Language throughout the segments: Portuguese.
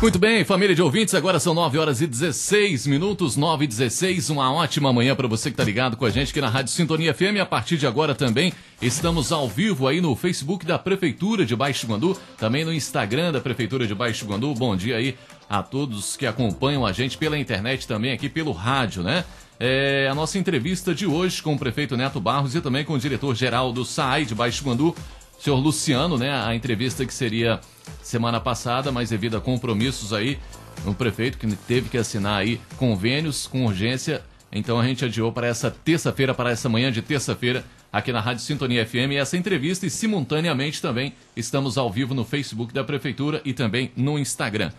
Muito bem, família de ouvintes, agora são 9 horas e 16 minutos, 9 e 16. Uma ótima manhã para você que está ligado com a gente aqui na Rádio Sintonia FM. A partir de agora também estamos ao vivo aí no Facebook da Prefeitura de Baixo Guandu, também no Instagram da Prefeitura de Baixo Guandu. Bom dia aí a todos que acompanham a gente pela internet também aqui pelo rádio, né? É a nossa entrevista de hoje com o prefeito Neto Barros e também com o diretor-geral do SAI de Baixo Guandu, senhor Luciano, né? A entrevista que seria semana passada, mas devido a compromissos aí, o prefeito que teve que assinar aí convênios com urgência, então a gente adiou para essa terça-feira, para essa manhã de terça-feira, aqui na Rádio Sintonia FM, essa entrevista e simultaneamente também estamos ao vivo no Facebook da Prefeitura e também no Instagram.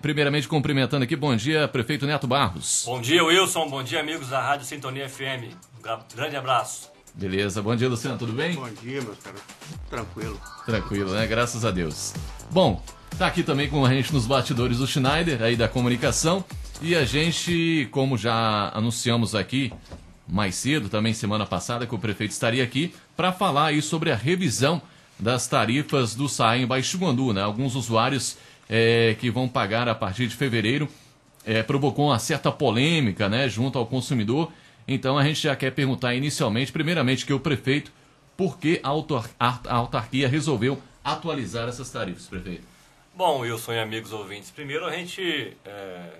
Primeiramente, cumprimentando aqui, bom dia, prefeito Neto Barros. Bom dia, Wilson, bom dia, amigos da Rádio Sintonia FM. Um grande abraço. Beleza, bom dia, Luciano, tudo bem? Bom dia, meus caras. Tranquilo. Tranquilo, né? Graças a Deus. Bom, tá aqui também com a gente nos bastidores o Schneider, aí da comunicação. E a gente, como já anunciamos aqui mais cedo, também semana passada, que o prefeito estaria aqui, para falar aí sobre a revisão das tarifas do SAI em Baixo Guandu, né? Alguns usuários é, que vão pagar a partir de fevereiro, é, provocou uma certa polêmica né, junto ao consumidor. Então a gente já quer perguntar inicialmente, primeiramente, que o prefeito, por que a, a autarquia resolveu atualizar essas tarifas, prefeito? Bom, Wilson e amigos ouvintes, primeiro a gente é,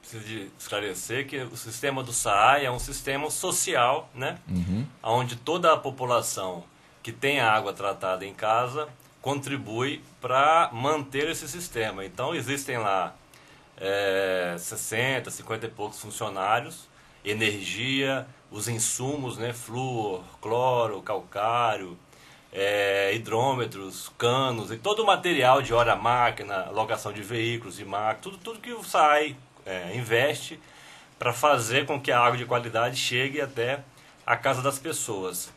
precisa esclarecer que o sistema do SAAI é um sistema social, né? Uhum. Onde toda a população que tem a água tratada em casa contribui para manter esse sistema. Então, existem lá é, 60, 50 e poucos funcionários, energia, os insumos, né, flúor, cloro, calcário, é, hidrômetros, canos e todo o material de hora máquina, locação de veículos, de máquina, tudo, tudo que o SAI é, investe para fazer com que a água de qualidade chegue até a casa das pessoas.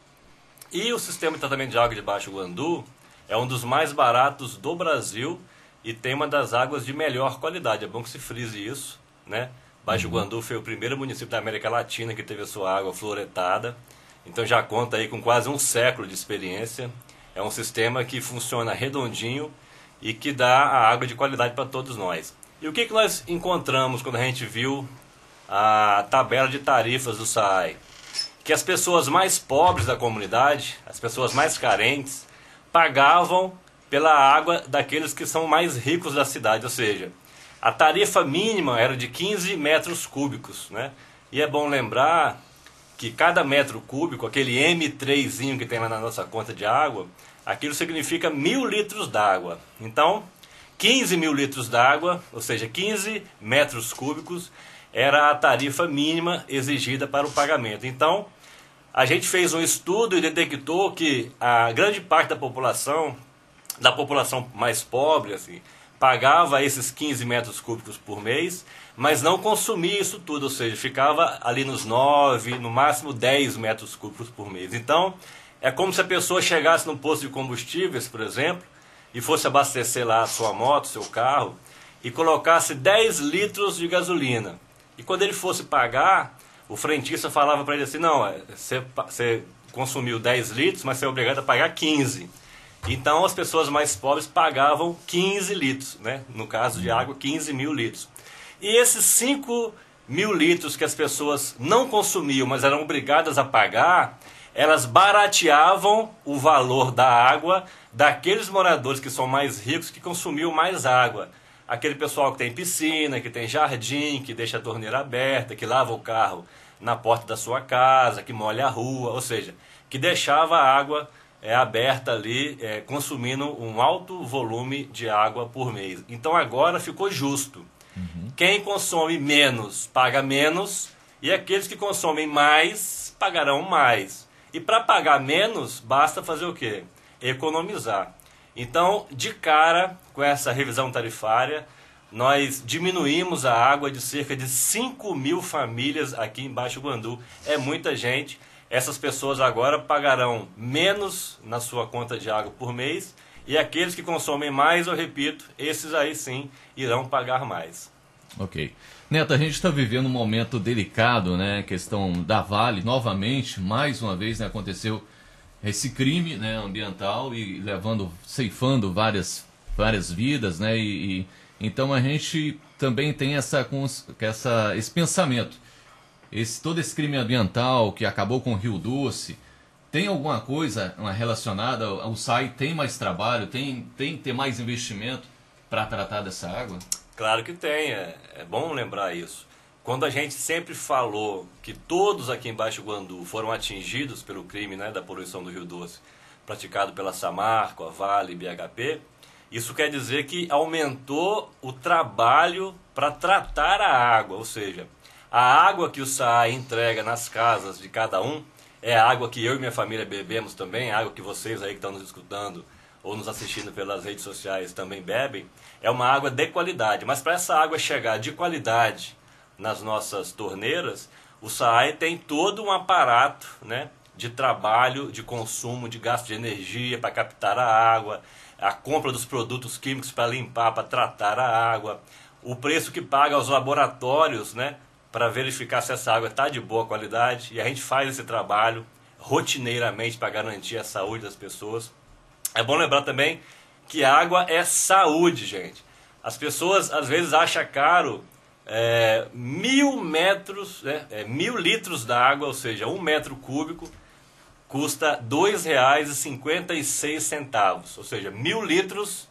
E o sistema de tratamento de água de Baixo Guandu, é um dos mais baratos do Brasil e tem uma das águas de melhor qualidade. É bom que se frise isso, né? Baixo uhum. Guandu foi o primeiro município da América Latina que teve a sua água fluoretada. Então já conta aí com quase um século de experiência. É um sistema que funciona redondinho e que dá a água de qualidade para todos nós. E o que, que nós encontramos quando a gente viu a tabela de tarifas do SAI? Que as pessoas mais pobres da comunidade, as pessoas mais carentes, pagavam pela água daqueles que são mais ricos da cidade, ou seja, a tarifa mínima era de 15 metros cúbicos, né? E é bom lembrar que cada metro cúbico, aquele M3zinho que tem lá na nossa conta de água, aquilo significa mil litros d'água. Então, 15 mil litros d'água, ou seja, 15 metros cúbicos, era a tarifa mínima exigida para o pagamento. Então, a gente fez um estudo e detectou que a grande parte da população, da população mais pobre, assim, pagava esses 15 metros cúbicos por mês, mas não consumia isso tudo, ou seja, ficava ali nos 9, no máximo 10 metros cúbicos por mês. Então, é como se a pessoa chegasse num posto de combustíveis, por exemplo, e fosse abastecer lá a sua moto, seu carro, e colocasse 10 litros de gasolina. E quando ele fosse pagar, o frentista falava para ele assim: não, é, você, você consumiu 10 litros, mas você é obrigado a pagar 15. Então as pessoas mais pobres pagavam 15 litros, né? no caso de água, 15 mil litros. E esses 5 mil litros que as pessoas não consumiam, mas eram obrigadas a pagar, elas barateavam o valor da água daqueles moradores que são mais ricos que consumiam mais água aquele pessoal que tem piscina, que tem jardim, que deixa a torneira aberta, que lava o carro na porta da sua casa, que molha a rua, ou seja, que deixava a água é, aberta ali, é, consumindo um alto volume de água por mês. Então agora ficou justo. Uhum. Quem consome menos paga menos e aqueles que consomem mais pagarão mais. E para pagar menos, basta fazer o quê? Economizar. Então, de cara, com essa revisão tarifária, nós diminuímos a água de cerca de 5 mil famílias aqui em Baixo Guandu. É muita gente. Essas pessoas agora pagarão menos na sua conta de água por mês e aqueles que consomem mais, eu repito, esses aí sim irão pagar mais. Ok. Neto, a gente está vivendo um momento delicado, né? Questão da Vale, novamente, mais uma vez, né, aconteceu esse crime né, ambiental e levando, ceifando várias, várias vidas, né? E, Então a gente também tem essa, essa, esse pensamento. Esse, todo esse crime ambiental que acabou com o Rio Doce, tem alguma coisa relacionada? O SAI tem mais trabalho, tem, tem que ter mais investimento para tratar dessa água? Claro que tem, é, é bom lembrar isso. Quando a gente sempre falou que todos aqui em Baixo Guandu foram atingidos pelo crime né, da poluição do Rio Doce, praticado pela Samarco, a Vale e BHP, isso quer dizer que aumentou o trabalho para tratar a água, ou seja, a água que o SAA entrega nas casas de cada um é a água que eu e minha família bebemos também, a água que vocês aí que estão nos escutando ou nos assistindo pelas redes sociais também bebem, é uma água de qualidade. Mas para essa água chegar de qualidade nas nossas torneiras, o SAAI tem todo um aparato né, de trabalho, de consumo, de gasto de energia para captar a água, a compra dos produtos químicos para limpar, para tratar a água, o preço que paga aos laboratórios, né, para verificar se essa água está de boa qualidade, e a gente faz esse trabalho rotineiramente para garantir a saúde das pessoas. É bom lembrar também que água é saúde, gente. As pessoas às vezes acham caro é, mil metros, né, é, mil litros d'água, ou seja, um metro cúbico, custa R$ 2,56. Ou seja, mil litros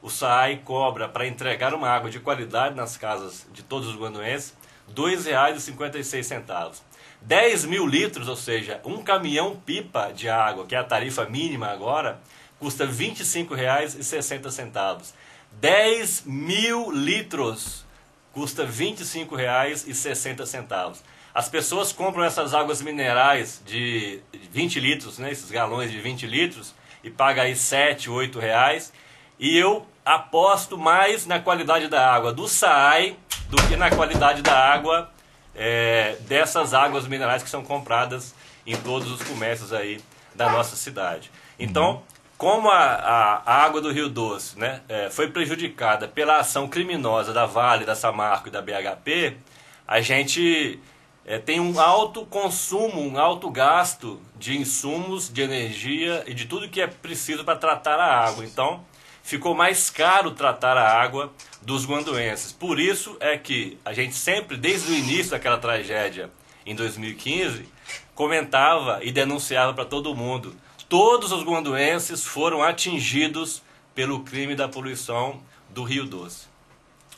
o SAI cobra para entregar uma água de qualidade nas casas de todos os guanduenses R$ 2,56. 10 mil litros, ou seja, um caminhão pipa de água, que é a tarifa mínima agora, custa R$ 25,60. 10 mil litros custa R$ 25,60. As pessoas compram essas águas minerais de 20 litros, né, esses galões de 20 litros, e pagam aí 7, 8 reais. E eu aposto mais na qualidade da água do SAAI do que na qualidade da água é, dessas águas minerais que são compradas em todos os comércios aí da nossa cidade. Então, como a, a, água do Rio Doce né, é, foi prejudicada pela ação criminosa da Vale, da Samarco e da BHP, a gente é, tem um alto consumo, um alto gasto de insumos, de energia e de tudo que é preciso para tratar a água. Então, ficou mais caro tratar a água dos guanduenses. Por isso é que a gente sempre, desde o início daquela tragédia em 2015, comentava e denunciava para todo mundo todos os guanduenses foram atingidos pelo crime da poluição do Rio Doce.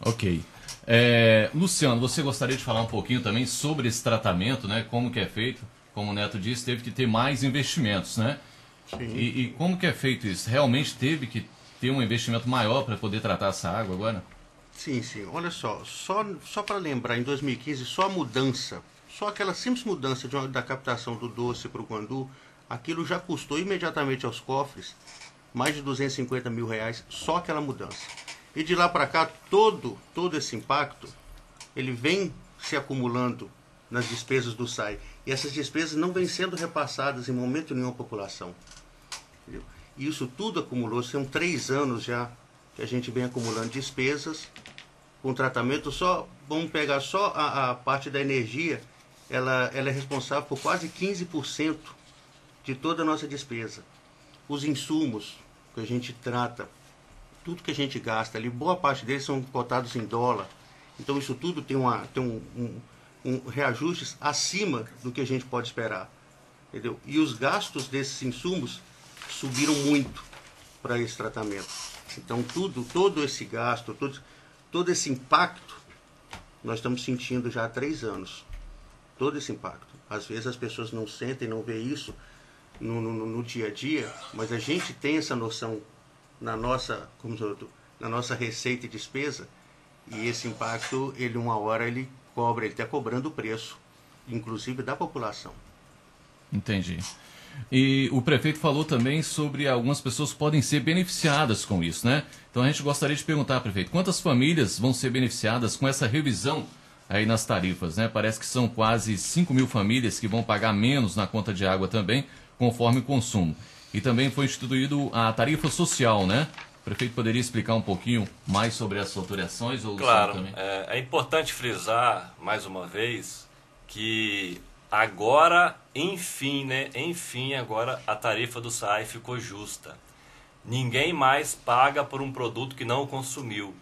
Ok. É, Luciano, você gostaria de falar um pouquinho também sobre esse tratamento, né? Como que é feito? Como o Neto disse, teve que ter mais investimentos, né? Sim. E, e como que é feito isso? Realmente teve que ter um investimento maior para poder tratar essa água agora? Sim, sim. Olha só, só, só para lembrar, em 2015, só a mudança, só aquela simples mudança de, da captação do doce para o Guandu aquilo já custou imediatamente aos cofres mais de 250 mil reais, só aquela mudança. E de lá para cá, todo, todo esse impacto, ele vem se acumulando nas despesas do SAI. E essas despesas não vêm sendo repassadas em momento nenhum à população. Entendeu? E isso tudo acumulou, são três anos já que a gente vem acumulando despesas com tratamento só, vamos pegar só a, a parte da energia, ela, ela é responsável por quase 15% de toda a nossa despesa. Os insumos que a gente trata, tudo que a gente gasta ali, boa parte deles são cotados em dólar. Então isso tudo tem, uma, tem um, um, um reajustes acima do que a gente pode esperar. Entendeu? E os gastos desses insumos subiram muito para esse tratamento. Então tudo, todo esse gasto, todo, todo esse impacto, nós estamos sentindo já há três anos. Todo esse impacto. Às vezes as pessoas não sentem, não vê isso, no, no, no, dia a dia, mas a gente tem essa noção na nossa, como na nossa receita e despesa, e esse impacto, ele uma hora ele cobra, ele está cobrando o preço, inclusive da população. Entendi. E o prefeito falou também sobre algumas pessoas que podem ser beneficiadas com isso, né? Então a gente gostaria de perguntar, prefeito, quantas famílias vão ser beneficiadas com essa revisão aí nas tarifas, né? Parece que são quase 5 mil famílias que vão pagar menos na conta de água também, conforme o consumo. E também foi instituído a tarifa social, né? O prefeito poderia explicar um pouquinho mais sobre essas alterações? Ou claro, é, é importante frisar, mais uma vez, que agora, enfim, né? Enfim, agora a tarifa do SAI ficou justa. Ninguém mais paga por um produto que não consumiu.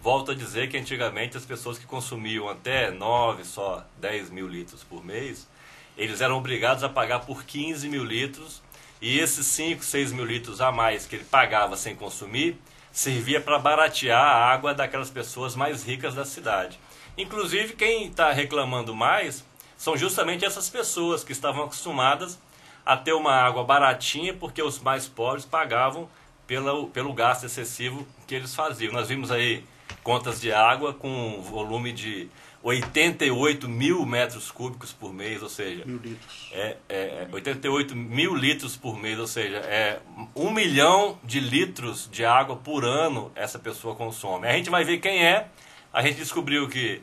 volto a dizer que antigamente as pessoas que consumiam até 9, só 10 mil litros por mês, eles eram obrigados a pagar por 15 mil litros e esses 5, 6 mil litros a mais que ele pagava sem consumir, servia para baratear a água daquelas pessoas mais ricas da cidade. Inclusive, quem está reclamando mais são justamente essas pessoas que estavam acostumadas a ter uma água baratinha porque os mais pobres pagavam pelo, pelo gasto excessivo que eles faziam. Nós vimos aí contas de água com volume de 88 mil metros cúbicos por mês, ou seja, Mil litros. é, é 88 mil litros por mês, ou seja, é um milhão de litros de água por ano essa pessoa consome. A gente vai ver quem é. A gente descobriu que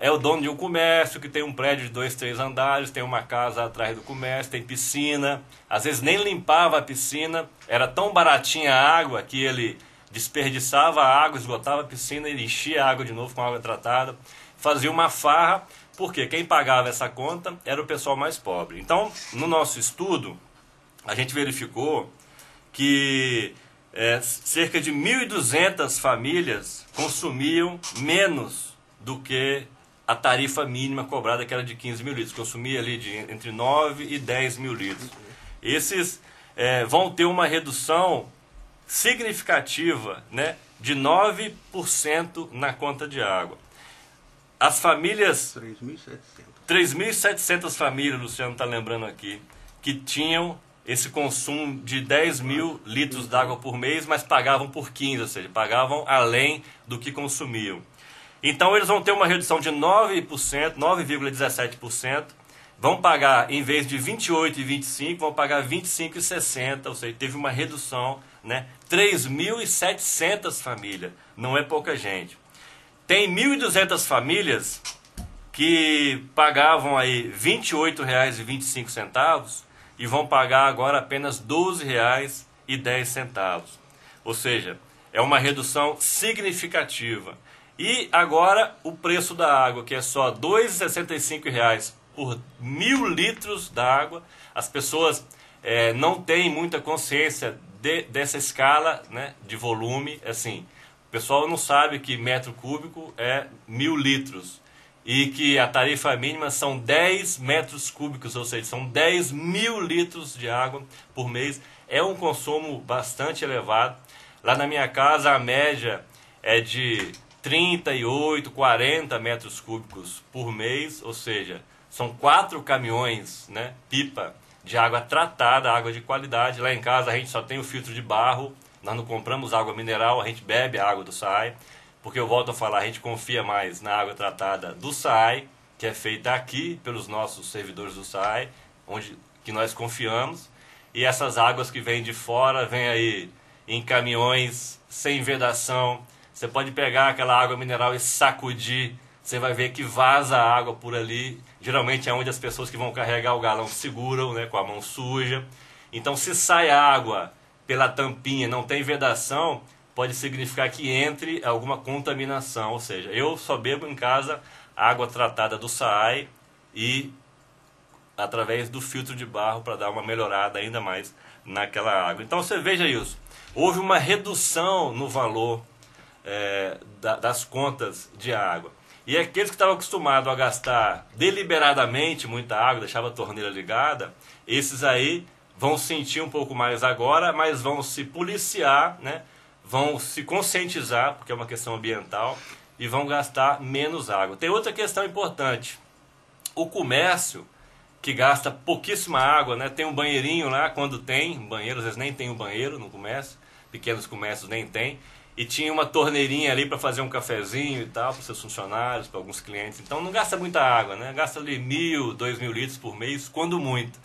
é o dono de um comércio que tem um prédio de dois, três andares, tem uma casa atrás do comércio, tem piscina. Às vezes nem limpava a piscina, era tão baratinha a água que ele desperdiçava a água, esgotava a piscina e enchia a água de novo com água tratada. Fazia uma farra, porque quem pagava essa conta era o pessoal mais pobre. Então, no nosso estudo, a gente verificou que é, cerca de 1.200 famílias consumiam menos do que a tarifa mínima cobrada, que era de 15 mil litros. Consumia ali de entre 9 e 10 mil litros. Esses é, vão ter uma redução significativa né, de 9% na conta de água. As famílias 3.700. 3.700 famílias, Luciano está lembrando aqui, que tinham esse consumo de 10 mil litros d'água por mês, mas pagavam por 15, ou seja, pagavam além do que consumiam. Então eles vão ter uma redução de 9%, 9,17%, vão pagar, em vez de 28,25, vão pagar 25,60, ou seja, teve uma redução, né? 3.700 famílias, não é pouca gente. Tem 1.200 famílias que pagavam aí R$ 28,25 e vão pagar agora apenas R$ 12,10. Ou seja, é uma redução significativa. E agora o preço da água, que é só R$ 2,65 por mil litros d'água, as pessoas é, não têm muita consciência de, dessa escala né, de volume. Assim, o pessoal não sabe que metro cúbico é mil litros e que a tarifa mínima são 10 metros cúbicos, ou seja, são 10 mil litros de água por mês. É um consumo bastante elevado. Lá na minha casa a média é de 38, 40 metros cúbicos por mês, ou seja, são quatro caminhões, né, pipa de água tratada, água de qualidade. Lá em casa a gente só tem o filtro de barro, nós não compramos água mineral, a gente bebe a água do SAI, porque eu volto a falar, a gente confia mais na água tratada do SAI, que é feita aqui pelos nossos servidores do SAI, onde que nós confiamos, e essas águas que vêm de fora, vêm aí em caminhões sem vedação, você pode pegar aquela água mineral e sacudir, você vai ver que vaza água por ali. Geralmente é onde as pessoas que vão carregar o galão seguram, né, com a mão suja. Então, se sai água pela tampinha, não tem vedação, pode significar que entre alguma contaminação. Ou seja, eu só bebo em casa água tratada do SAAI e através do filtro de barro para dar uma melhorada ainda mais naquela água. Então você veja isso. Houve uma redução no valor é, da, das contas de água. E aqueles que estavam acostumados a gastar deliberadamente muita água, deixava a torneira ligada, esses aí vão sentir um pouco mais agora, mas vão se policiar, né? vão se conscientizar, porque é uma questão ambiental, e vão gastar menos água. Tem outra questão importante. O comércio, que gasta pouquíssima água, né? tem um banheirinho lá, quando tem, banheiro, às vezes nem tem um banheiro no comércio, pequenos comércios nem tem, e tinha uma torneirinha ali para fazer um cafezinho e tal para seus funcionários, para alguns clientes. Então não gasta muita água, né? Gasta ali mil, dois mil litros por mês, quando muito.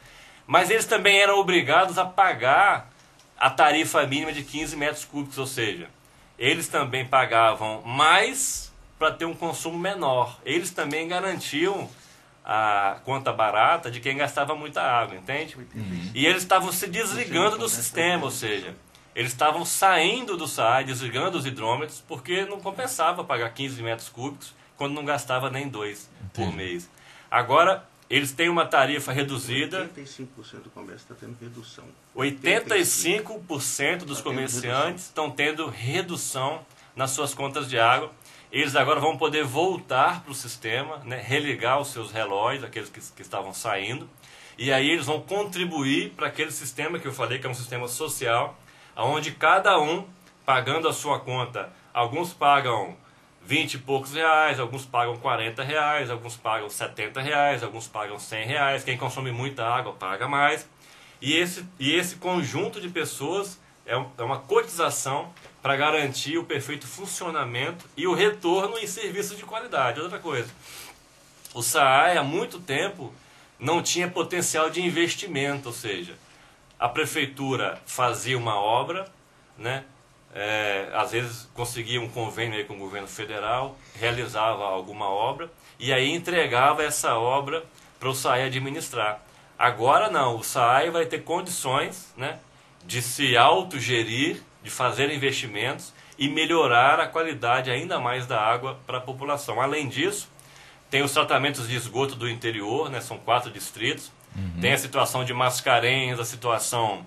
Mas eles também eram obrigados a pagar a tarifa mínima de 15 metros cúbicos, ou seja, eles também pagavam mais para ter um consumo menor. Eles também garantiam a conta barata de quem gastava muita água, entende? Uhum. E eles estavam se desligando do sistema, ou seja, eles estavam saindo do SAI, desligando os hidrômetros, porque não compensava pagar 15 metros cúbicos quando não gastava nem dois por mês. Agora, eles têm uma tarifa reduzida. 85% do comércio está tendo redução. 85% dos tá comerciantes estão tendo redução nas suas contas de água. eles agora vão poder voltar para o sistema, né, religar os seus relógios, aqueles que, que estavam saindo, e aí eles vão contribuir para aquele sistema que eu falei que é um sistema social, onde cada um, pagando a sua conta, alguns pagam 20 e poucos reais, alguns pagam 40 reais, alguns pagam 70 reais, alguns pagam 100 reais, quem consome muita água paga mais. E esse, e esse conjunto de pessoas é, é uma cotização para garantir o perfeito funcionamento e o retorno em serviços de qualidade. Outra coisa, o SAAI há muito tempo não tinha potencial de investimento, ou seja, a prefeitura fazia uma obra, né? É, às vezes conseguia um convênio com o governo federal, realizava alguma obra e aí entregava essa obra para o SAI administrar. Agora não, o SAI vai ter condições né, de se autogerir, de fazer investimentos e melhorar a qualidade ainda mais da água para a população. Além disso, tem os tratamentos de esgoto do interior, né, são quatro distritos. Uhum. Tem a situação de Mascarenhas, a situação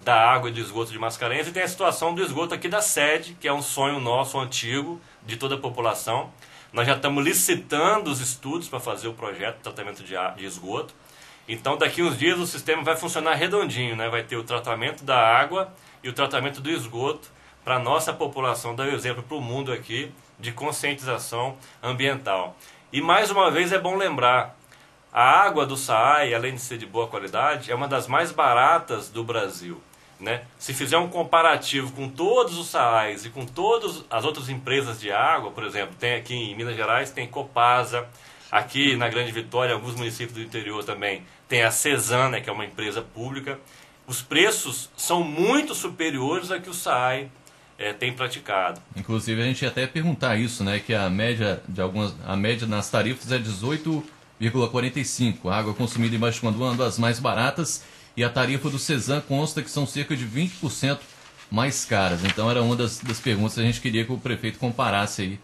da água e do esgoto de Mascarenhas, e tem a situação do esgoto aqui da sede, que é um sonho nosso antigo, de toda a população. Nós já estamos licitando os estudos para fazer o projeto de tratamento de, de esgoto. Então, daqui uns dias o sistema vai funcionar redondinho, né? Vai ter o tratamento da água e o tratamento do esgoto para a nossa população, dar o exemplo para o mundo aqui de conscientização ambiental. E mais uma vez é bom lembrar, a água do Saai, além de ser de boa qualidade, é uma das mais baratas do Brasil. Né? Se fizer um comparativo com todos os Saais e com todas as outras empresas de água, por exemplo, tem aqui em Minas Gerais, tem Copasa, aqui na Grande Vitória, alguns municípios do interior também, tem a Cesana, né, que é uma empresa pública. Os preços são muito superiores a que o SAAI é, tem praticado. Inclusive a gente ia até perguntar isso, né? Que a média de algumas, a média nas tarifas é 18,45. A água consumida em Baixo Quando é uma das mais baratas e a tarifa do Cezan consta que são cerca de 20% mais caras. Então era uma das, das perguntas que a gente queria que o prefeito comparasse aí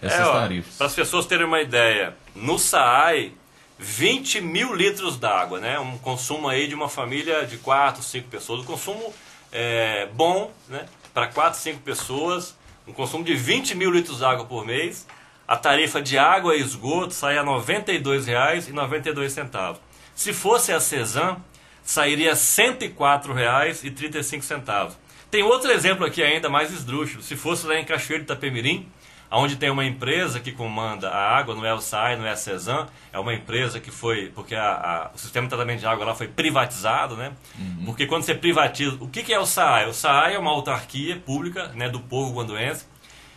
essas é, tarifas. Para as pessoas terem uma ideia, no SAAI 20 mil litros d'água, né? Um consumo aí de uma família de 4, 5 pessoas. O consumo é bom, né? para 4, 5 pessoas, um consumo de 20 mil litros de água por mês. A tarifa de água e esgoto sai a R$ 92,92. Se fosse a Cezan, sairia R$ 104,35. Tem outro exemplo aqui ainda mais esdrúxulo. Se fosse lá em Cachoeiro de Itapemirim, onde tem uma empresa que comanda a água, não é o SAI, não é a CESAM, é uma empresa que foi, porque a, a, o sistema de tratamento de água lá foi privatizado, né? Uhum. Porque quando você privatiza, o que, que é o SAI? O SAI é uma autarquia pública né, do povo guanduense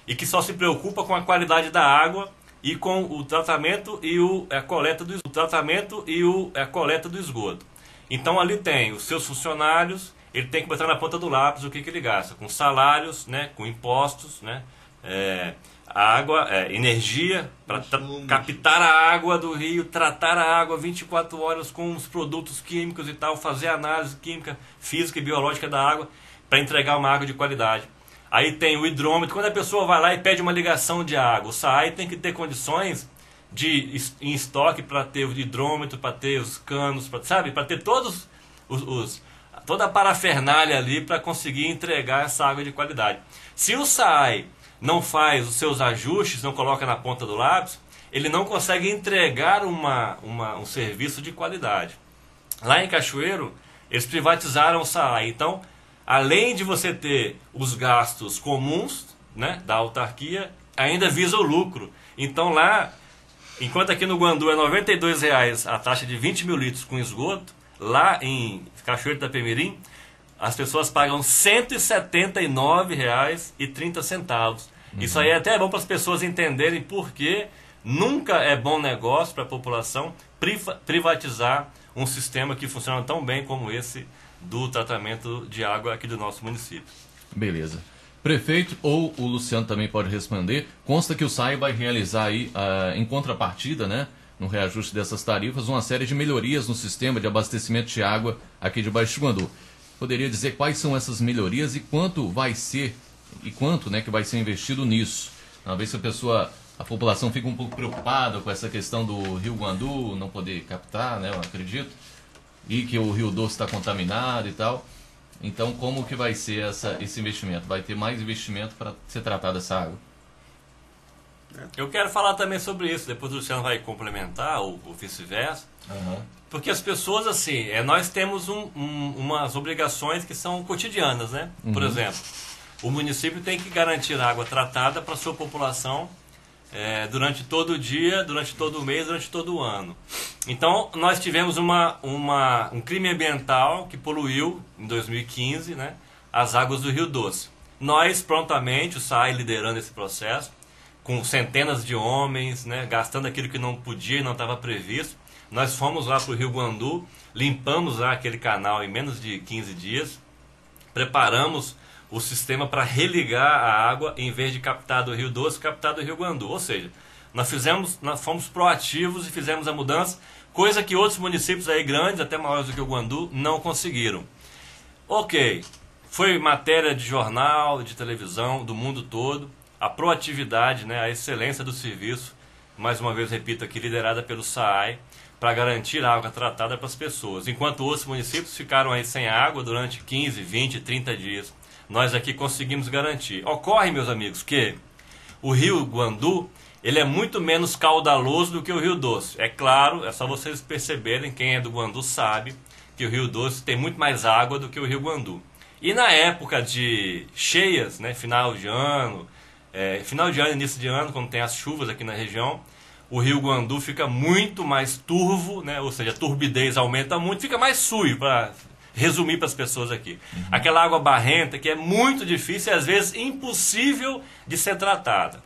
e que só se preocupa com a qualidade da água e com o tratamento e o, a coleta do o tratamento e o, a coleta do esgoto. Então ali tem os seus funcionários, ele tem que botar na ponta do lápis o que, que ele gasta, com salários, né, com impostos, né, é, água, é, energia para captar a água do rio, tratar a água 24 horas com os produtos químicos e tal, fazer análise química, física e biológica da água para entregar uma água de qualidade. Aí tem o hidrômetro, quando a pessoa vai lá e pede uma ligação de água, o SAI tem que ter condições de em estoque para ter o hidrômetro, para ter os canos, pra, sabe, para ter todos os, os toda a parafernália ali para conseguir entregar essa água de qualidade. Se o SAI não faz os seus ajustes, não coloca na ponta do lápis, ele não consegue entregar uma, uma, um serviço de qualidade. Lá em Cachoeiro, eles privatizaram o SAAI. Então, além de você ter os gastos comuns né, da autarquia, ainda visa o lucro. Então lá, enquanto aqui no Guandu é R$ 92,00 a taxa de 20 mil litros com esgoto, lá em Cachoeiro da Pemirim, as pessoas pagam R$ 179,30. Uhum. Isso aí é até bom para as pessoas entenderem por que nunca é bom negócio para a população privatizar um sistema que funciona tão bem como esse do tratamento de água aqui do nosso município. Beleza. Prefeito ou o Luciano também pode responder. Consta que o SAI vai realizar aí, uh, em contrapartida, né, no reajuste dessas tarifas, uma série de melhorias no sistema de abastecimento de água aqui de Baixo Guandu. Poderia dizer quais são essas melhorias e quanto vai ser e quanto né, que vai ser investido nisso. Uma vez que a pessoa, a população fica um pouco preocupada com essa questão do Rio Guandu não poder captar, né, eu acredito, e que o Rio Doce está contaminado e tal. Então, como que vai ser essa, esse investimento? Vai ter mais investimento para ser tratada essa água? Eu quero falar também sobre isso, depois o Luciano vai complementar, ou, ou vice-versa. Uhum. Porque as pessoas, assim, é, nós temos um, um, umas obrigações que são cotidianas, né? Uhum. Por exemplo, o município tem que garantir água tratada para a sua população é, durante todo o dia, durante todo o mês, durante todo o ano. Então, nós tivemos uma, uma, um crime ambiental que poluiu, em 2015, né, as águas do Rio Doce. Nós, prontamente, o SAI liderando esse processo, com centenas de homens, né, gastando aquilo que não podia e não estava previsto, nós fomos lá para o Rio Guandu, limpamos lá aquele canal em menos de 15 dias, preparamos o sistema para religar a água em vez de captar do Rio Doce, captar do Rio Guandu. Ou seja, nós fizemos, nós fomos proativos e fizemos a mudança, coisa que outros municípios aí grandes, até maiores do que o Guandu, não conseguiram. Ok, foi matéria de jornal, de televisão, do mundo todo, a proatividade, né, a excelência do serviço, mais uma vez repito aqui, liderada pelo SAAI, para garantir água tratada para as pessoas. Enquanto outros municípios ficaram aí sem água durante 15, 20, 30 dias nós aqui conseguimos garantir. Ocorre, meus amigos, que o rio Guandu ele é muito menos caudaloso do que o Rio Doce. É claro, é só vocês perceberem, quem é do Guandu sabe que o Rio Doce tem muito mais água do que o Rio Guandu. E na época de cheias, né, final de ano, é, final de ano, início de ano, quando tem as chuvas aqui na região, o Rio Guandu fica muito mais turvo, né, ou seja, a turbidez aumenta muito, fica mais sujo, para resumir para as pessoas aqui. Uhum. Aquela água barrenta que é muito difícil e às vezes impossível de ser tratada.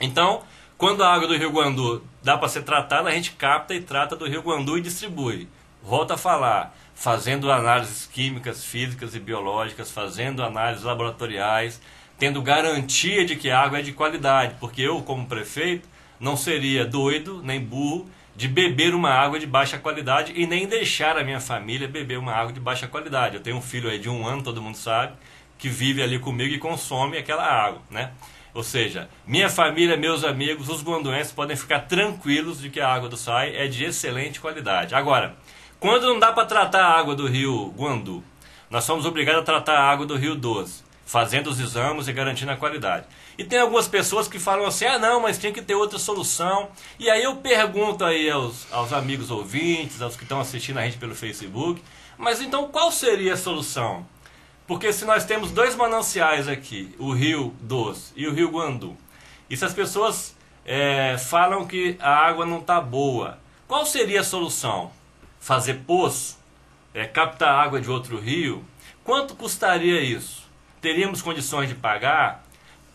Então, quando a água do Rio Guandu dá para ser tratada, a gente capta e trata do Rio Guandu e distribui. Volta a falar, fazendo análises químicas, físicas e biológicas, fazendo análises laboratoriais, tendo garantia de que a água é de qualidade, porque eu, como prefeito, não seria doido nem burro de beber uma água de baixa qualidade e nem deixar a minha família beber uma água de baixa qualidade. Eu tenho um filho aí de um ano, todo mundo sabe, que vive ali comigo e consome aquela água, né? Ou seja, minha família, meus amigos, os guanduenses podem ficar tranquilos de que a água do SAI é de excelente qualidade. Agora, quando não dá para tratar a água do rio Guandu, nós somos obrigados a tratar a água do rio Doce, fazendo os exames e garantindo a qualidade. E tem algumas pessoas que falam assim: ah, não, mas tem que ter outra solução. E aí eu pergunto aí aos, aos amigos ouvintes, aos que estão assistindo a gente pelo Facebook, mas então qual seria a solução? Porque se nós temos dois mananciais aqui, o Rio Doce e o Rio Guandu, e se as pessoas é, falam que a água não está boa, qual seria a solução? Fazer poço? É, captar água de outro rio? Quanto custaria isso? Teríamos condições de pagar?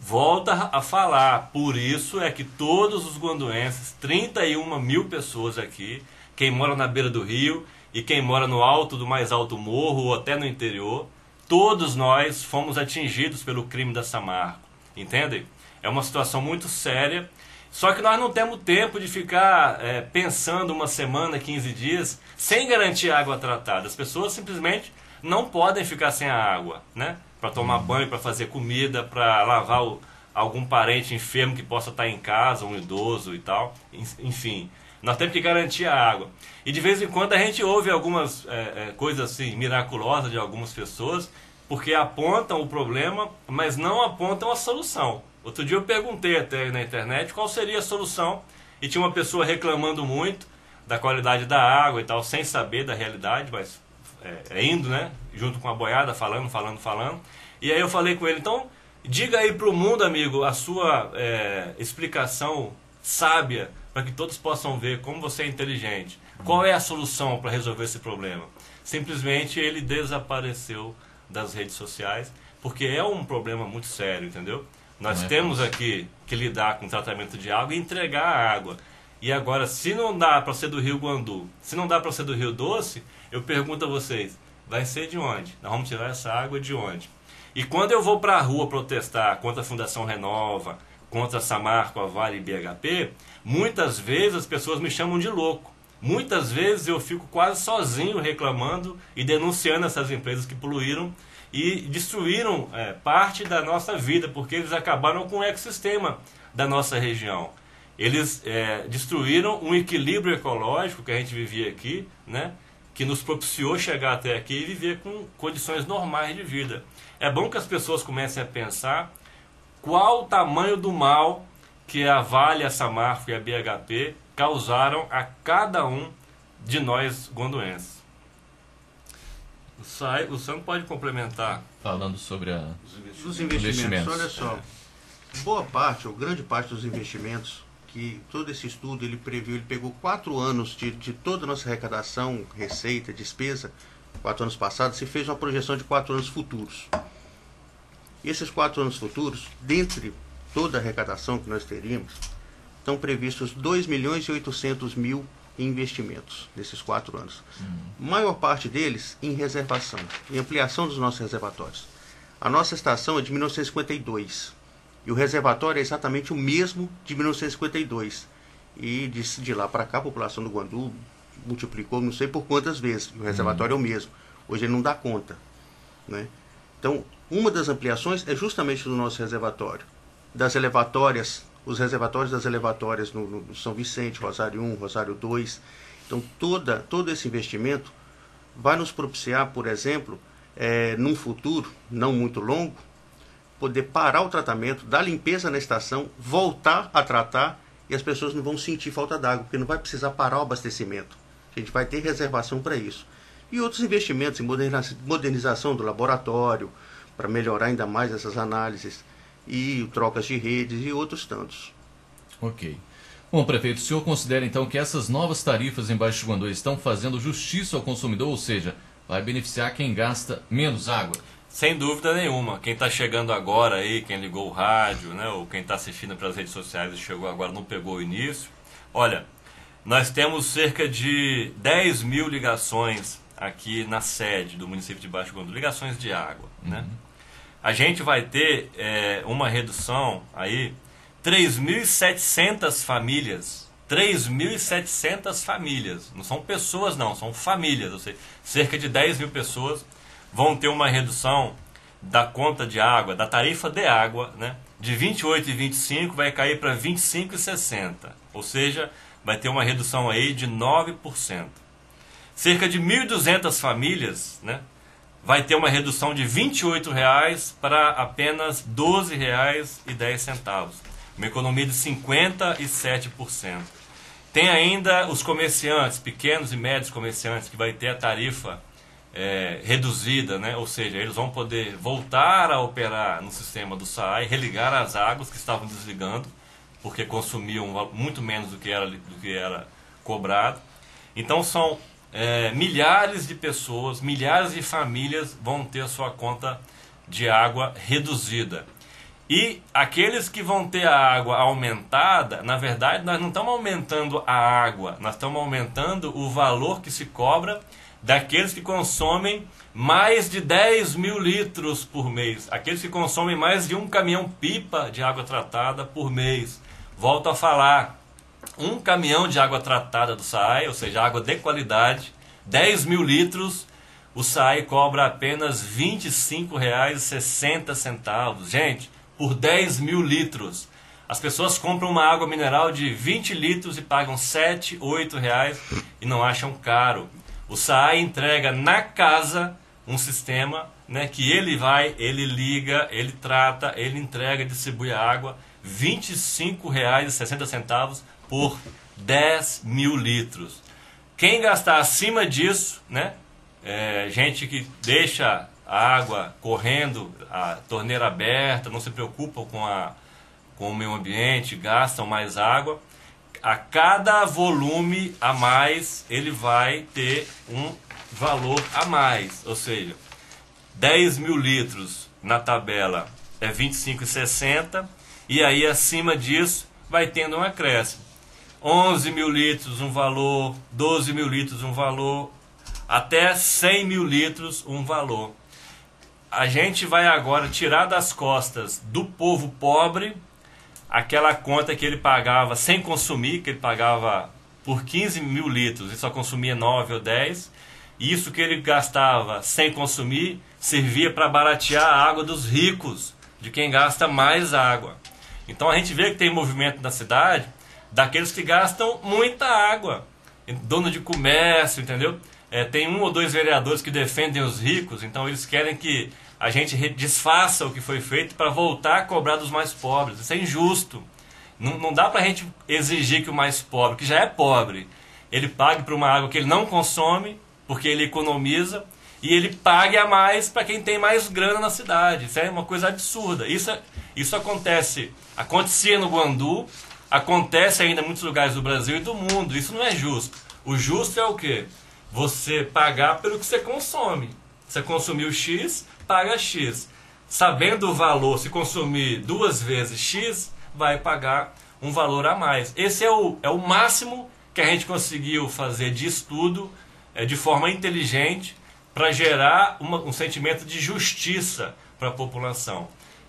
Volta a falar. Por isso é que todos os guanduenses, 31 mil pessoas aqui, quem mora na beira do rio e quem mora no alto do mais alto morro ou até no interior, todos nós fomos atingidos pelo crime da Samarco. Entendem? É uma situação muito séria. Só que nós não temos tempo de ficar é, pensando uma semana, 15 dias, sem garantir água tratada. As pessoas simplesmente não podem ficar sem a água, né? Para tomar banho, para fazer comida, para lavar o, algum parente enfermo que possa estar em casa, um idoso e tal. Enfim, nós temos que garantir a água. E de vez em quando a gente ouve algumas é, é, coisas assim miraculosas de algumas pessoas, porque apontam o problema, mas não apontam a solução. Outro dia eu perguntei até na internet qual seria a solução e tinha uma pessoa reclamando muito da qualidade da água e tal, sem saber da realidade, mas é, é, indo, né? Junto com a boiada, falando, falando, falando. E aí eu falei com ele, então, diga aí para o mundo, amigo, a sua é, explicação sábia para que todos possam ver como você é inteligente. Qual é a solução para resolver esse problema? Simplesmente ele desapareceu das redes sociais, porque é um problema muito sério, entendeu? Nós é temos aqui que lidar com o tratamento de água e entregar a água. E agora, se não dá para ser do Rio Guandu, se não dá para ser do Rio Doce, eu pergunto a vocês, vai ser de onde? Nós vamos tirar essa água de onde? E quando eu vou para a rua protestar contra a Fundação Renova, contra a Samarco, a Vale e BHP, muitas vezes as pessoas me chamam de louco. Muitas vezes eu fico quase sozinho reclamando e denunciando essas empresas que poluíram e destruíram é, parte da nossa vida, porque eles acabaram com o ecossistema da nossa região. Eles é, destruíram um equilíbrio ecológico que a gente vivia aqui, né? Que nos propiciou chegar até aqui e viver com condições normais de vida. É bom que as pessoas comecem a pensar qual o tamanho do mal que a Vale, a Samarco e a BHP causaram a cada um de nós gondoenses. O, Sai, o Sam pode complementar. Falando sobre a... os investimentos. investimentos. Olha só, boa parte, ou grande parte dos investimentos que todo esse estudo ele previu, ele pegou quatro anos de, de toda a nossa arrecadação, receita, despesa, quatro anos passados, e fez uma projeção de quatro anos futuros. E esses quatro anos futuros, dentre toda a arrecadação que nós teríamos, estão previstos 2 milhões e 800 mil em investimentos nesses quatro anos. Uhum. Maior parte deles em reservação, em ampliação dos nossos reservatórios. A nossa estação é de 1952 e o reservatório é exatamente o mesmo de 1952. E de, de lá para cá a população do Guandu multiplicou não sei por quantas vezes. E o reservatório uhum. é o mesmo. Hoje ele não dá conta. Né? Então, uma das ampliações é justamente do nosso reservatório. Das elevatórias, os reservatórios das elevatórias no, no São Vicente, Rosário 1, Rosário 2. Então, toda, todo esse investimento vai nos propiciar, por exemplo, é, num futuro não muito longo, poder parar o tratamento, dar limpeza na estação, voltar a tratar e as pessoas não vão sentir falta d'água, porque não vai precisar parar o abastecimento. A gente vai ter reservação para isso. E outros investimentos em modernização do laboratório, para melhorar ainda mais essas análises, e trocas de redes e outros tantos. Ok. Bom, prefeito, o senhor considera então que essas novas tarifas em Baixo Guandu estão fazendo justiça ao consumidor, ou seja, vai beneficiar quem gasta menos água? Sem dúvida nenhuma. Quem está chegando agora aí, quem ligou o rádio, né, ou quem está assistindo pelas redes sociais e chegou agora não pegou o início. Olha, nós temos cerca de 10 mil ligações aqui na sede do município de Baixo Guandu, ligações de água, uhum. né? A gente vai ter é, uma redução aí, 3.700 famílias 3.700 famílias, não são pessoas não, são famílias, ou seja, cerca de 10 mil pessoas vão ter uma redução da conta de água, da tarifa de água, né? De 28,25 vai cair para 25,60. Ou seja, vai ter uma redução aí de 9%. Cerca de 1.200 famílias, né? Vai ter uma redução de R$ 28,00 para apenas R$ 12,10. Uma economia de 57%. Tem ainda os comerciantes, pequenos e médios comerciantes, que vai ter a tarifa é, reduzida, né? ou seja, eles vão poder voltar a operar no sistema do SAI, religar as águas que estavam desligando, porque consumiam muito menos do que era, do que era cobrado. Então são é, milhares de pessoas, milhares de famílias vão ter a sua conta de água reduzida. E aqueles que vão ter a água aumentada, na verdade, nós não estamos aumentando a água, nós estamos aumentando o valor que se cobra daqueles que consomem mais de 10 mil litros por mês, aqueles que consomem mais de um caminhão-pipa de água tratada por mês. Volto a falar, um caminhão de água tratada do SAI, ou seja, água de qualidade, 10 mil litros, o SAI cobra apenas R$ 25,60. Gente, por 10 mil litros. As pessoas compram uma água mineral de 20 litros e pagam 7, 8 reais e não acham caro. O SAAI entrega na casa um sistema né, que ele vai, ele liga, ele trata, ele entrega, distribui a água, R$ 25,60 por 10 mil litros. Quem gastar acima disso, né, é, gente que deixa a água correndo, a torneira aberta, não se preocupam com, a, com o meio ambiente, gastam mais água, a cada volume a mais ele vai ter um valor a mais. Ou seja, 10 mil litros na tabela é 25,60 e aí acima disso vai tendo um acréscimo. 11 mil litros um valor, 12 mil litros um valor, até 100 mil litros um valor. A gente vai agora tirar das costas do povo pobre aquela conta que ele pagava sem consumir, que ele pagava por 15 mil litros e só consumia 9 ou 10, e isso que ele gastava sem consumir servia para baratear a água dos ricos, de quem gasta mais água. Então a gente vê que tem movimento na cidade daqueles que gastam muita água, dono de comércio, entendeu? É, tem um ou dois vereadores que defendem os ricos, então eles querem que a gente desfaça o que foi feito para voltar a cobrar dos mais pobres. Isso é injusto. Não, não dá para a gente exigir que o mais pobre, que já é pobre, ele pague por uma água que ele não consome, porque ele economiza, e ele pague a mais para quem tem mais grana na cidade. Isso é uma coisa absurda. Isso, é, isso acontece, acontecia no Guandu, acontece ainda em muitos lugares do Brasil e do mundo. Isso não é justo. O justo é o quê? Você pagar pelo que você consome. Você consumiu X, paga X. Sabendo o valor, se consumir duas vezes X, vai pagar um valor a mais. Esse é o, é o máximo que a gente conseguiu fazer de estudo é, de forma inteligente para gerar uma, um sentimento de justiça para a população.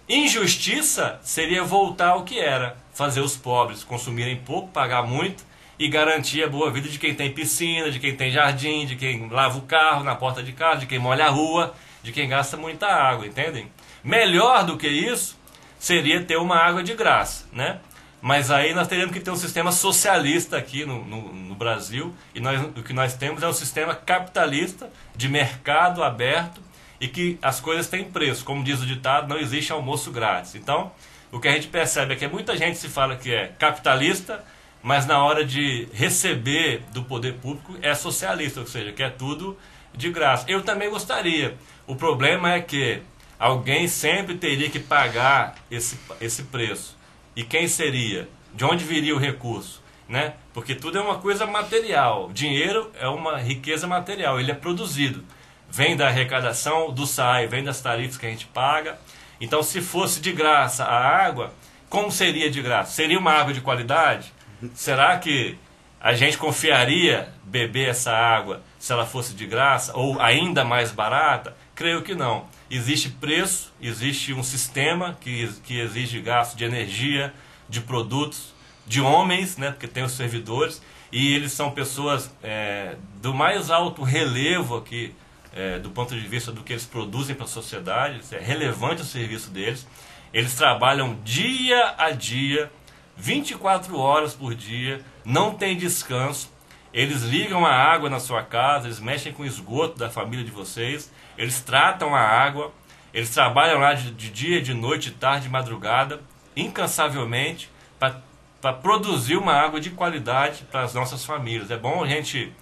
Injustiça seria voltar ao que era, fazer os pobres consumirem pouco, pagar muito e garantir a boa vida de quem tem piscina, de quem tem jardim, de quem lava o carro na porta de casa, de quem molha a rua, de quem gasta muita água, entendem? Melhor do que isso seria ter uma água de graça, né? Mas aí nós teríamos que ter um sistema socialista aqui no, no, no Brasil, e nós, o que nós temos é um sistema capitalista, de mercado aberto, e que as coisas têm preço. Como diz o ditado, não existe almoço grátis. Então, o que a gente percebe é que muita gente se fala que é capitalista, mas na hora de receber do poder público é socialista, ou seja, quer tudo de graça. Eu também gostaria. O problema é que alguém sempre teria que pagar esse, esse preço. E quem seria? De onde viria o recurso? Né? Porque tudo é uma coisa material. Dinheiro é uma riqueza material, ele é produzido. Vem da arrecadação do SAI, vem das tarifas que a gente paga. Então, se fosse de graça a água, como seria de graça? Seria uma água de qualidade? Será que a gente confiaria beber essa água se ela fosse de graça ou ainda mais barata? Creio que não. Existe preço, existe um sistema que, que exige gasto de energia, de produtos, de homens, né, porque tem os servidores, e eles são pessoas é, do mais alto relevo aqui, é, do ponto de vista do que eles produzem para a sociedade, é relevante o serviço deles. Eles trabalham dia a dia 24 horas por dia, não tem descanso. Eles ligam a água na sua casa, eles mexem com o esgoto da família de vocês, eles tratam a água, eles trabalham lá de, de dia, de noite, de tarde, de madrugada, incansavelmente, para produzir uma água de qualidade para as nossas famílias. É bom a gente,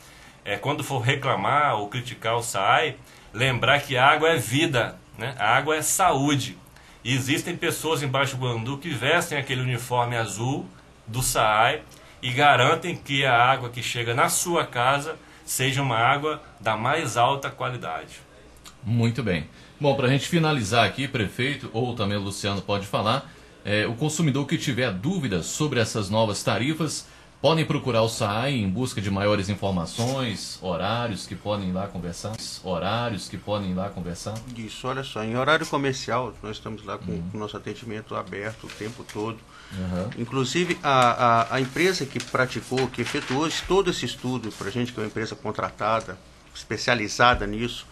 é, quando for reclamar ou criticar o SAI, lembrar que a água é vida, né? a água é saúde. E existem pessoas embaixo do Guandu que vestem aquele uniforme azul do SAAI e garantem que a água que chega na sua casa seja uma água da mais alta qualidade. Muito bem. Bom, para a gente finalizar aqui, prefeito, ou também o Luciano pode falar, é, o consumidor que tiver dúvidas sobre essas novas tarifas, Podem procurar o SAI em busca de maiores informações, horários que podem ir lá conversar, horários que podem ir lá conversar. Isso, olha só, em horário comercial nós estamos lá com uhum. o nosso atendimento aberto o tempo todo. Uhum. Inclusive a, a, a, empresa que praticou, que efetuou todo esse estudo para a gente, que é uma empresa contratada, especializada nisso,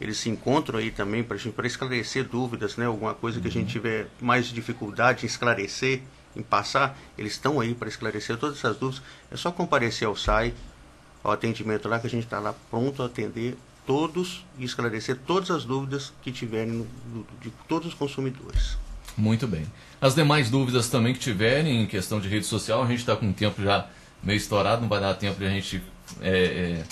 eles se encontram aí também para esclarecer dúvidas, né? Alguma coisa que a gente uhum. tiver mais dificuldade em esclarecer em passar, eles estão aí para esclarecer todas essas dúvidas. É só comparecer ao SAI, ao atendimento lá, que a gente está lá pronto a atender todos e esclarecer todas as dúvidas que tiverem de todos os consumidores. Muito bem. As demais dúvidas também que tiverem em questão de rede social, a gente está com o tempo já meio estourado, não vai dar tempo de a gente é, é,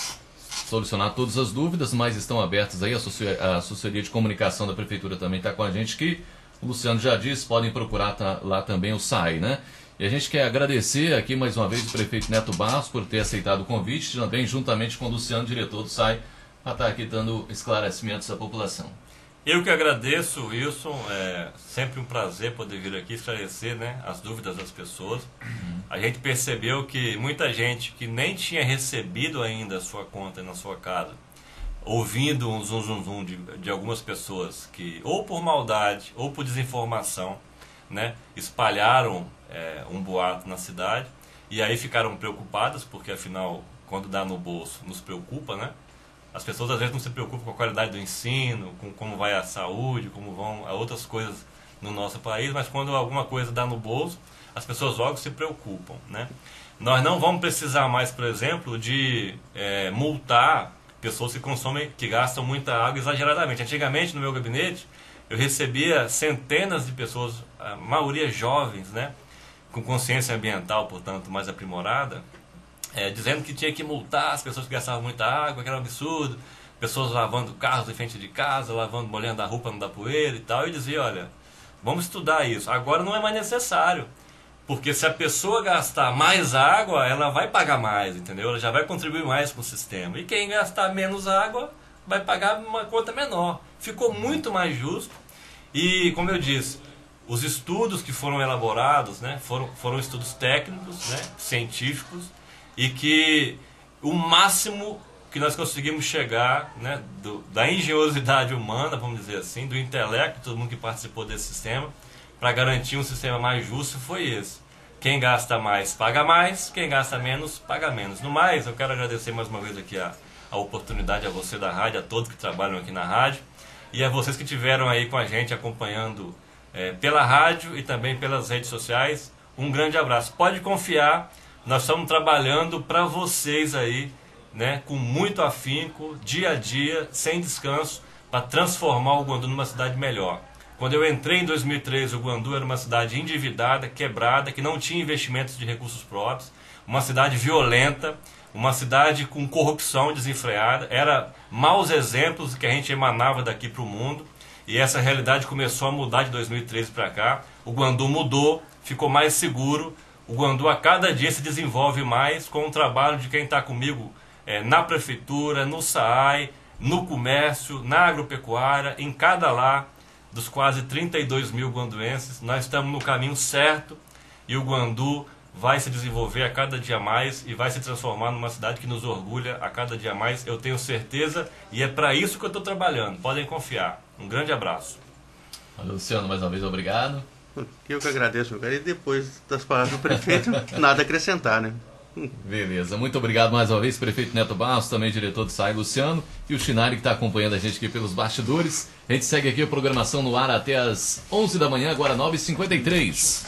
solucionar todas as dúvidas, mas estão abertas aí. A assessoria de comunicação da prefeitura também está com a gente que o Luciano já disse, podem procurar tá, lá também o SAI, né? E a gente quer agradecer aqui mais uma vez o prefeito Neto Barros por ter aceitado o convite, também juntamente com o Luciano, diretor do SAI, para estar aqui dando esclarecimentos à população. Eu que agradeço, Wilson. É sempre um prazer poder vir aqui esclarecer né, as dúvidas das pessoas. Uhum. A gente percebeu que muita gente que nem tinha recebido ainda a sua conta na sua casa ouvindo um zum zum zum de, de algumas pessoas que, ou por maldade, ou por desinformação, né, espalharam é, um boato na cidade e aí ficaram preocupadas, porque afinal, quando dá no bolso, nos preocupa, né? As pessoas às vezes não se preocupam com a qualidade do ensino, com como vai a saúde, como vão a outras coisas no nosso país, mas quando alguma coisa dá no bolso, as pessoas logo se preocupam, né? Nós não vamos precisar mais, por exemplo, de é, multar pessoas que consomem, que gastam muita água exageradamente. Antigamente, no meu gabinete, eu recebia centenas de pessoas, a maioria jovens, né? com consciência ambiental, portanto, mais aprimorada, é, dizendo que tinha que multar as pessoas que gastavam muita água, que era um absurdo, pessoas lavando carros em frente de casa, lavando, molhando a roupa não dá poeira e tal, e dizia, olha, vamos estudar isso. Agora não é mais necessário. Porque se a pessoa gastar mais água, ela vai pagar mais, entendeu? Ela já vai contribuir mais com o sistema. E quem gastar menos água vai pagar uma conta menor. Ficou muito mais justo. E, como eu disse, os estudos que foram elaborados né, foram, foram estudos técnicos, né, científicos, e que o máximo que nós conseguimos chegar né, do, da engenhosidade humana, vamos dizer assim, do intelecto todo mundo que participou desse sistema, para garantir um sistema mais justo foi esse. Quem gasta mais paga mais, quem gasta menos paga menos. No mais, eu quero agradecer mais uma vez aqui a, a oportunidade a você da rádio, a todos que trabalham aqui na rádio e a vocês que tiveram aí com a gente acompanhando é, pela rádio e também pelas redes sociais. Um grande abraço. Pode confiar, nós estamos trabalhando para vocês aí, né, com muito afinco, dia a dia, sem descanso, para transformar o Guandu numa cidade melhor. Quando eu entrei em 2013, o Guandu era uma cidade endividada, quebrada, que não tinha investimentos de recursos próprios, uma cidade violenta, uma cidade com corrupção desenfreada, era maus exemplos que a gente emanava daqui para o mundo, e essa realidade começou a mudar de 2013 para cá. O Guandu mudou, ficou mais seguro. O Guandu a cada dia se desenvolve mais com o trabalho de quem está comigo é, na prefeitura, no SAAI, no comércio, na agropecuária, em cada lar dos quase 32 mil guanduenses. Nós estamos no caminho certo e o Guandu vai se desenvolver a cada dia mais e vai se transformar numa cidade que nos orgulha a cada dia mais, eu tenho certeza, e é para isso que eu estou trabalhando. Podem confiar. Um grande abraço. Luciano, mais uma vez, obrigado. Eu que agradeço, meu cara. E depois das palavras do prefeito, nada a acrescentar, né? Beleza, muito obrigado mais uma vez, prefeito Neto Barros, também diretor do SAI Luciano e o Chinari que está acompanhando a gente aqui pelos bastidores. A gente segue aqui a programação no ar até as 11 da manhã, agora 9h53.